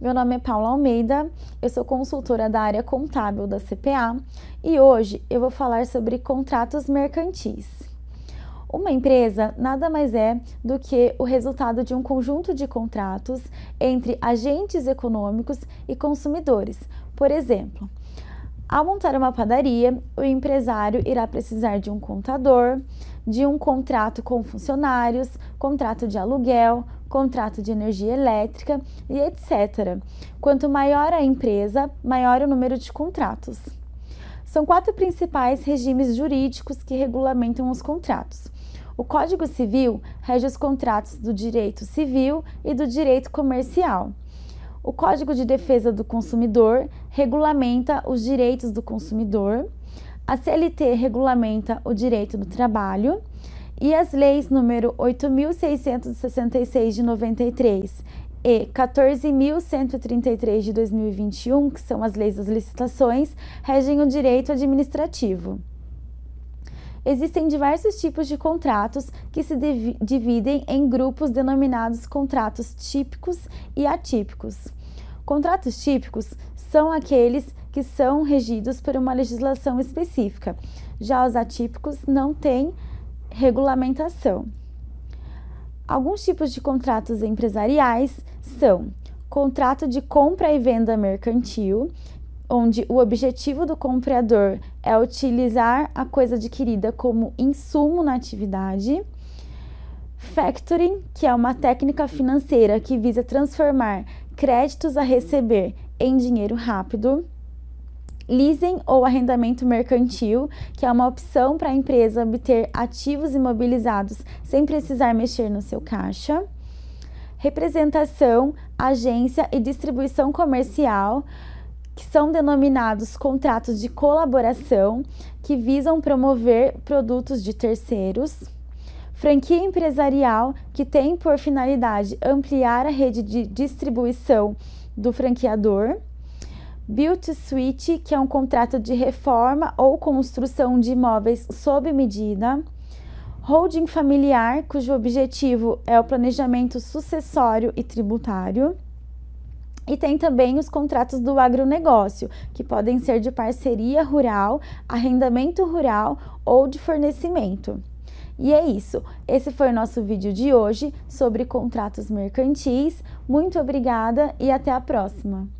Meu nome é Paula Almeida, eu sou consultora da área contábil da CPA e hoje eu vou falar sobre contratos mercantis. Uma empresa nada mais é do que o resultado de um conjunto de contratos entre agentes econômicos e consumidores. Por exemplo, ao montar uma padaria, o empresário irá precisar de um contador, de um contrato com funcionários, contrato de aluguel, contrato de energia elétrica e etc. Quanto maior a empresa, maior o número de contratos. São quatro principais regimes jurídicos que regulamentam os contratos. O Código Civil rege os contratos do direito civil e do direito comercial. O Código de Defesa do Consumidor regulamenta os direitos do consumidor. A CLT regulamenta o direito do trabalho e as leis número 8666 de 93 e 14.133 de 2021, que são as leis das licitações, regem o direito administrativo. Existem diversos tipos de contratos que se dividem em grupos denominados contratos típicos e atípicos. Contratos típicos são aqueles que são regidos por uma legislação específica. Já os atípicos não têm regulamentação. Alguns tipos de contratos empresariais são contrato de compra e venda mercantil, onde o objetivo do comprador é utilizar a coisa adquirida como insumo na atividade. Factoring, que é uma técnica financeira que visa transformar créditos a receber em dinheiro rápido. Leasing ou arrendamento mercantil, que é uma opção para a empresa obter ativos imobilizados sem precisar mexer no seu caixa. Representação, agência e distribuição comercial, que são denominados contratos de colaboração, que visam promover produtos de terceiros franquia empresarial que tem por finalidade ampliar a rede de distribuição do franqueador, Build to Suite, que é um contrato de reforma ou construção de imóveis sob medida, holding familiar, cujo objetivo é o planejamento sucessório e tributário. E tem também os contratos do agronegócio, que podem ser de parceria rural, arrendamento rural ou de fornecimento. E é isso. Esse foi o nosso vídeo de hoje sobre contratos mercantis. Muito obrigada e até a próxima!